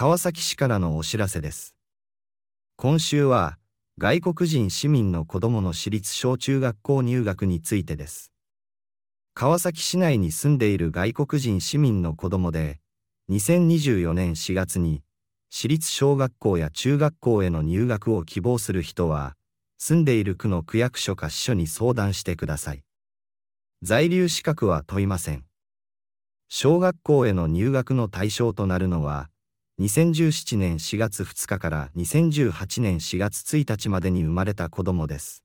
川崎市からのお知らせです。今週は、外国人市民の子供の私立小中学校入学についてです。川崎市内に住んでいる外国人市民の子供で、2024年4月に、私立小学校や中学校への入学を希望する人は、住んでいる区の区役所か支所に相談してください。在留資格は問いません。小学校への入学の対象となるのは、2017年4月2日から2018年4月1日までに生まれた子供です。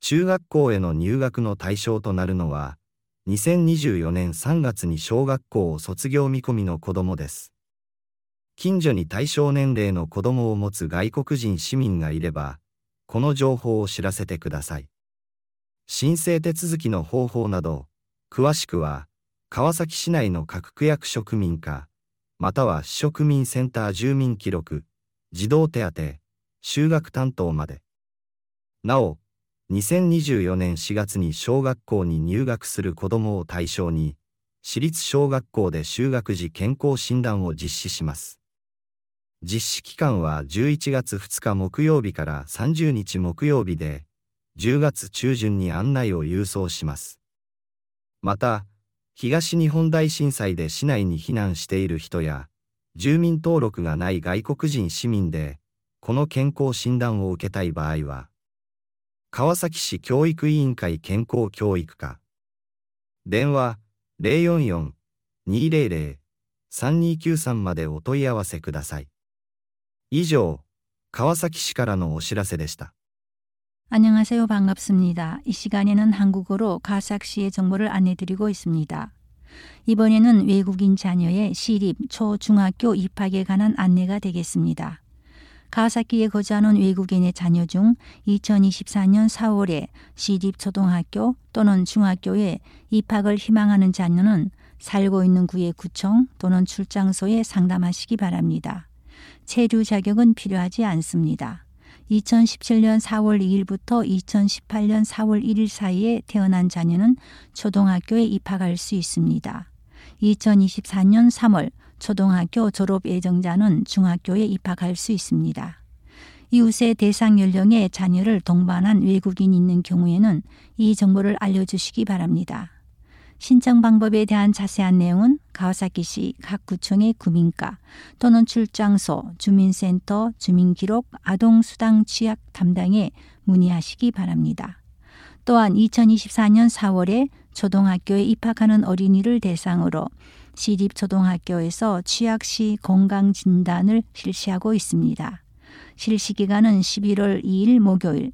中学校への入学の対象となるのは、2024年3月に小学校を卒業見込みの子供です。近所に対象年齢の子供を持つ外国人市民がいれば、この情報を知らせてください。申請手続きの方法など、詳しくは、川崎市内の各区役所区民課、または市職民センター住民記録、児童手当、就学担当まで。なお、2024年4月に小学校に入学する子どもを対象に、私立小学校で就学時健康診断を実施します。実施期間は11月2日木曜日から30日木曜日で、10月中旬に案内を郵送します。また、東日本大震災で市内に避難している人や、住民登録がない外国人市民で、この健康診断を受けたい場合は、川崎市教育委員会健康教育課、電話044-200-3293までお問い合わせください。以上、川崎市からのお知らせでした。 안녕하세요. 반갑습니다. 이 시간에는 한국어로 가삭시의 정보를 안내드리고 있습니다. 이번에는 외국인 자녀의 시립, 초, 중학교 입학에 관한 안내가 되겠습니다. 가와사키에 거주하는 외국인의 자녀 중 2024년 4월에 시립 초등학교 또는 중학교에 입학을 희망하는 자녀는 살고 있는 구의 구청 또는 출장소에 상담하시기 바랍니다. 체류 자격은 필요하지 않습니다. 2017년 4월 2일부터 2018년 4월 1일 사이에 태어난 자녀는 초등학교에 입학할 수 있습니다. 2024년 3월 초등학교 졸업 예정자는 중학교에 입학할 수 있습니다. 이웃의 대상 연령의 자녀를 동반한 외국인이 있는 경우에는 이 정보를 알려주시기 바랍니다. 신청 방법에 대한 자세한 내용은 가와사키시 각 구청의 구민과 또는 출장소, 주민센터, 주민기록, 아동수당 취약 담당에 문의하시기 바랍니다. 또한 2024년 4월에 초등학교에 입학하는 어린이를 대상으로 시립초등학교에서 취약 시 건강진단을 실시하고 있습니다. 실시 기간은 11월 2일 목요일,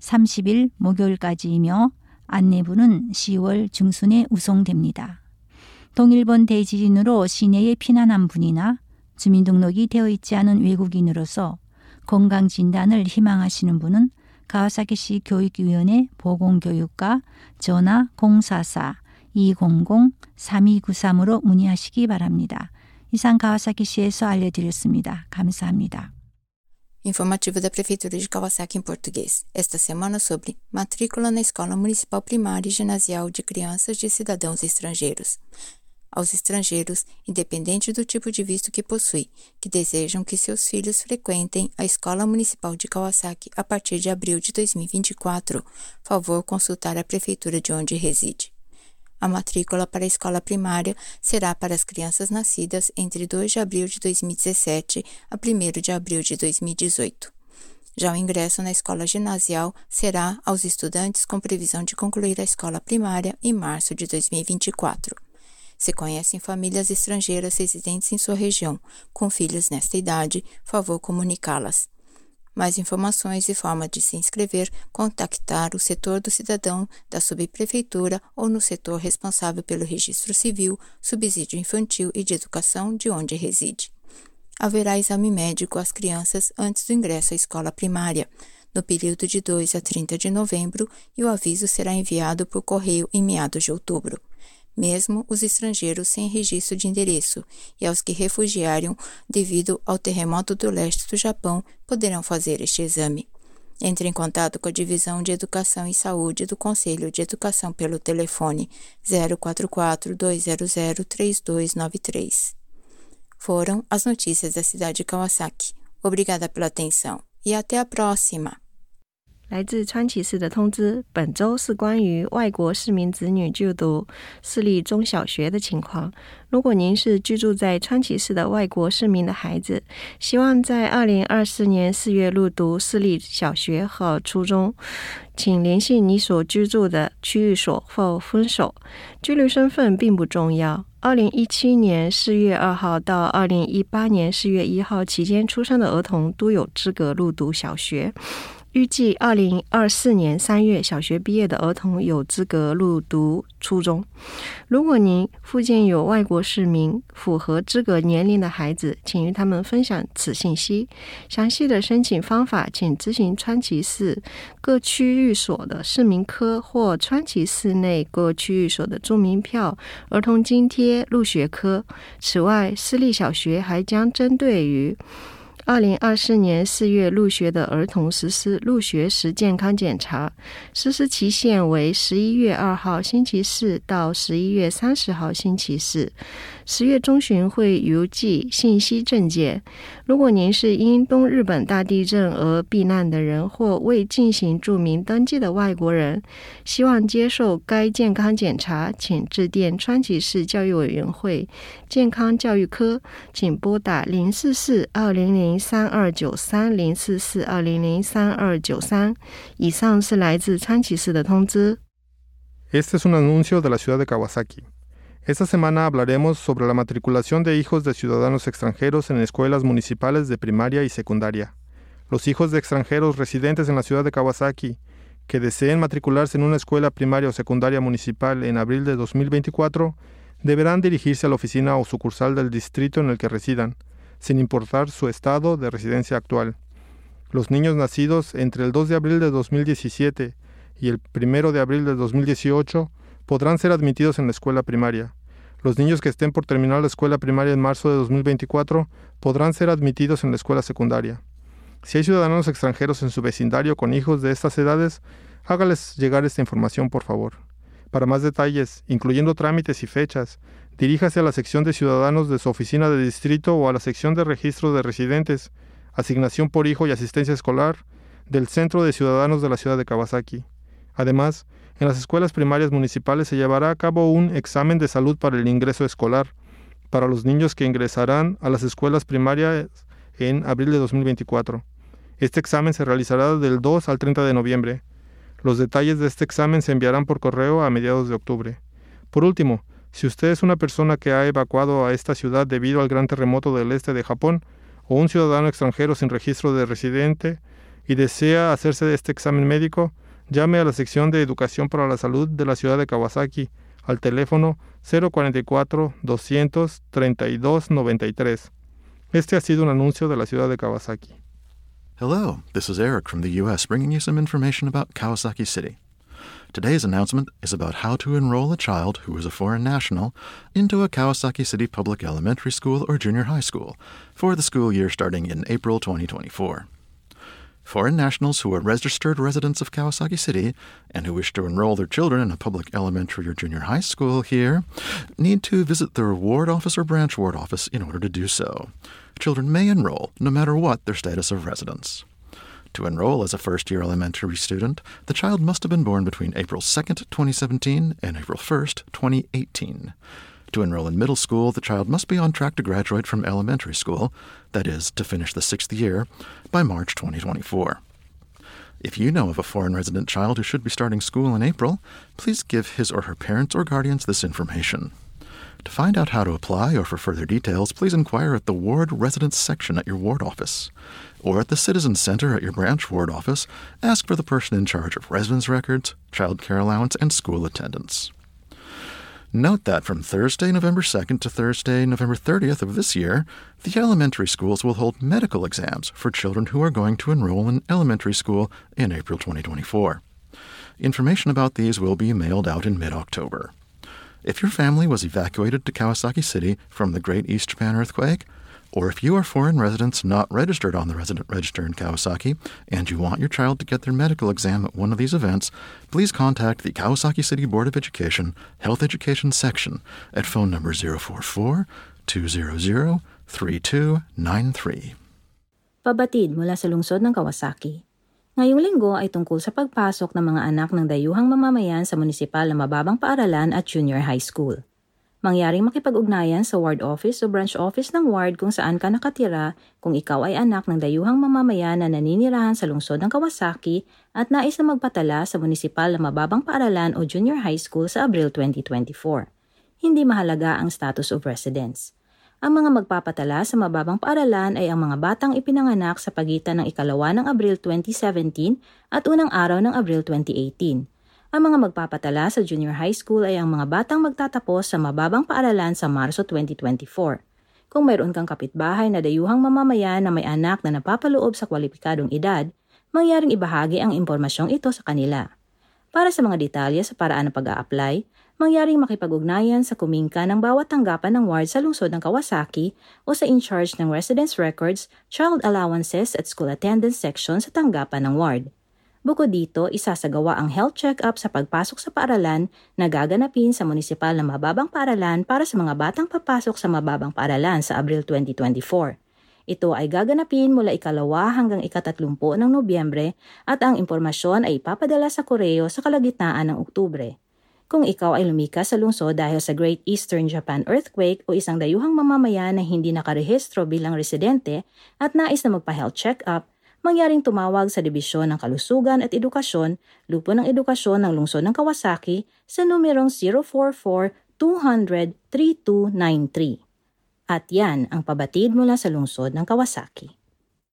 30일 목요일까지이며 안내부는 10월 중순에 우송됩니다. 동일본 대지진으로 시내에 피난한 분이나 주민등록이 되어 있지 않은 외국인으로서 건강 진단을 희망하시는 분은 가와사키시 교육위원회 보건교육과 전화 044-200-3293으로 문의하시기 바랍니다. 이상 가와사키시에서 알려드렸습니다. 감사합니다. Informativo da Prefeitura de Kawasaki em português. Esta semana sobre matrícula na Escola Municipal Primária e Ginasial de Crianças de Cidadãos Estrangeiros. Aos estrangeiros, independente do tipo de visto que possui, que desejam que seus filhos frequentem a Escola Municipal de Kawasaki a partir de abril de 2024, favor consultar a Prefeitura de onde reside. A matrícula para a escola primária será para as crianças nascidas entre 2 de abril de 2017 a 1 de abril de 2018. Já o ingresso na escola ginasial será aos estudantes com previsão de concluir a escola primária em março de 2024. Se conhecem famílias estrangeiras residentes em sua região com filhos nesta idade, favor comunicá-las. Mais informações e forma de se inscrever, contactar o setor do cidadão da subprefeitura ou no setor responsável pelo registro civil, subsídio infantil e de educação de onde reside. Haverá exame médico às crianças antes do ingresso à escola primária, no período de 2 a 30 de novembro, e o aviso será enviado por correio em meados de outubro mesmo os estrangeiros sem registro de endereço, e aos que refugiaram devido ao terremoto do leste do Japão poderão fazer este exame. Entre em contato com a Divisão de Educação e Saúde do Conselho de Educação pelo telefone 044 200 3293. foram as notícias da cidade de Kawasaki. Obrigada pela atenção e até a próxima! 来自川崎市的通知，本周是关于外国市民子女就读私立中小学的情况。如果您是居住在川崎市的外国市民的孩子，希望在二零二四年四月入读私立小学和初中，请联系你所居住的区域所或分所。居留身份并不重要。二零一七年四月二号到二零一八年四月一号期间出生的儿童都有资格入读小学。预计二零二四年三月小学毕业的儿童有资格入读初中。如果您附近有外国市民符合资格年龄的孩子，请与他们分享此信息。详细的申请方法，请咨询川崎市各区域所的市民科或川崎市内各区域所的住民票儿童津贴入学科。此外，私立小学还将针对于二零二四年四月入学的儿童实施入学时健康检查，实施期限为十一月二号星期四到十一月三十号星期四。十月中旬会邮寄信息证件。如果您是因东日本大地震而避难的人，或未进行注明登记的外国人，希望接受该健康检查，请致电川崎市教育委员会健康教育科，请拨打零四四二零零三二九三零四四二零零三二九三。以上是来自川崎市的通知。Este es un anuncio de la ciudad de Kawasaki. Esta semana hablaremos sobre la matriculación de hijos de ciudadanos extranjeros en escuelas municipales de primaria y secundaria. Los hijos de extranjeros residentes en la ciudad de Kawasaki que deseen matricularse en una escuela primaria o secundaria municipal en abril de 2024 deberán dirigirse a la oficina o sucursal del distrito en el que residan, sin importar su estado de residencia actual. Los niños nacidos entre el 2 de abril de 2017 y el 1 de abril de 2018 podrán ser admitidos en la escuela primaria. Los niños que estén por terminar la escuela primaria en marzo de 2024 podrán ser admitidos en la escuela secundaria. Si hay ciudadanos extranjeros en su vecindario con hijos de estas edades, hágales llegar esta información por favor. Para más detalles, incluyendo trámites y fechas, diríjase a la sección de ciudadanos de su oficina de distrito o a la sección de registro de residentes, asignación por hijo y asistencia escolar del Centro de Ciudadanos de la ciudad de Kawasaki. Además, en las escuelas primarias municipales se llevará a cabo un examen de salud para el ingreso escolar para los niños que ingresarán a las escuelas primarias en abril de 2024. Este examen se realizará del 2 al 30 de noviembre. Los detalles de este examen se enviarán por correo a mediados de octubre. Por último, si usted es una persona que ha evacuado a esta ciudad debido al gran terremoto del este de Japón, o un ciudadano extranjero sin registro de residente, y desea hacerse este examen médico, llame a la sección de Educación para la Salud de la ciudad de Kawasaki al teléfono 044 200 32 93. Este ha sido un anuncio de la ciudad de Kawasaki. Hello, this is Eric from the U.S. bringing you some information about Kawasaki City. Today's announcement is about how to enroll a child who is a foreign national into a Kawasaki City public elementary school or junior high school for the school year starting in April 2024. Foreign nationals who are registered residents of Kawasaki City and who wish to enroll their children in a public elementary or junior high school here need to visit their ward office or branch ward office in order to do so. Children may enroll no matter what their status of residence. To enroll as a first year elementary student, the child must have been born between April 2nd, 2017 and April 1st, 2018. To enroll in middle school, the child must be on track to graduate from elementary school, that is, to finish the sixth year, by March 2024. If you know of a foreign resident child who should be starting school in April, please give his or her parents or guardians this information. To find out how to apply or for further details, please inquire at the Ward Residence section at your ward office. Or at the Citizen Center at your branch ward office, ask for the person in charge of residence records, child care allowance, and school attendance. Note that from Thursday, November 2nd to Thursday, November 30th of this year, the elementary schools will hold medical exams for children who are going to enroll in elementary school in April 2024. Information about these will be mailed out in mid October. If your family was evacuated to Kawasaki City from the Great East Japan earthquake, or if you are foreign residents not registered on the resident register in Kawasaki and you want your child to get their medical exam at one of these events, please contact the Kawasaki City Board of Education Health Education Section at phone number 044 200 3293. Pabatid mula sa lungsod ng Kawasaki. Ngayong linggo ay tungkol sa pagpasok ng mga anak ng dayuhang mamamayan sa munisipal na mababang paaralan at junior high school. Mangyaring makipag-ugnayan sa ward office o branch office ng ward kung saan ka nakatira kung ikaw ay anak ng dayuhang mamamayan na naninirahan sa lungsod ng Kawasaki at nais na magpatala sa munisipal na mababang paaralan o junior high school sa Abril 2024. Hindi mahalaga ang status of residence. Ang mga magpapatala sa mababang paaralan ay ang mga batang ipinanganak sa pagitan ng ikalawa ng Abril 2017 at unang araw ng Abril 2018 ang mga magpapatala sa junior high school ay ang mga batang magtatapos sa mababang paaralan sa Marso 2024. Kung mayroon kang kapitbahay na dayuhang mamamayan na may anak na napapaloob sa kwalipikadong edad, mangyaring ibahagi ang impormasyong ito sa kanila. Para sa mga detalye sa paraan ng pag-a-apply, mangyaring makipag-ugnayan sa kumingka ng bawat tanggapan ng ward sa lungsod ng Kawasaki o sa in-charge ng residence records, child allowances at school attendance section sa tanggapan ng ward. Bukod dito, isasagawa ang health check-up sa pagpasok sa paaralan na gaganapin sa munisipal na mababang paaralan para sa mga batang papasok sa mababang paaralan sa Abril 2024. Ito ay gaganapin mula ikalawa hanggang ikatatlumpo ng Nobyembre at ang impormasyon ay ipapadala sa koreo sa kalagitnaan ng Oktubre. Kung ikaw ay lumikas sa lungsod dahil sa Great Eastern Japan Earthquake o isang dayuhang mamamayan na hindi nakarehistro bilang residente at nais na magpa-health check-up, mangyaring tumawag sa Dibisyon ng Kalusugan at Edukasyon, Lupo ng Edukasyon ng Lungsod ng Kawasaki sa numerong 044-200-3293. At yan ang pabatid mula sa lungsod ng Kawasaki.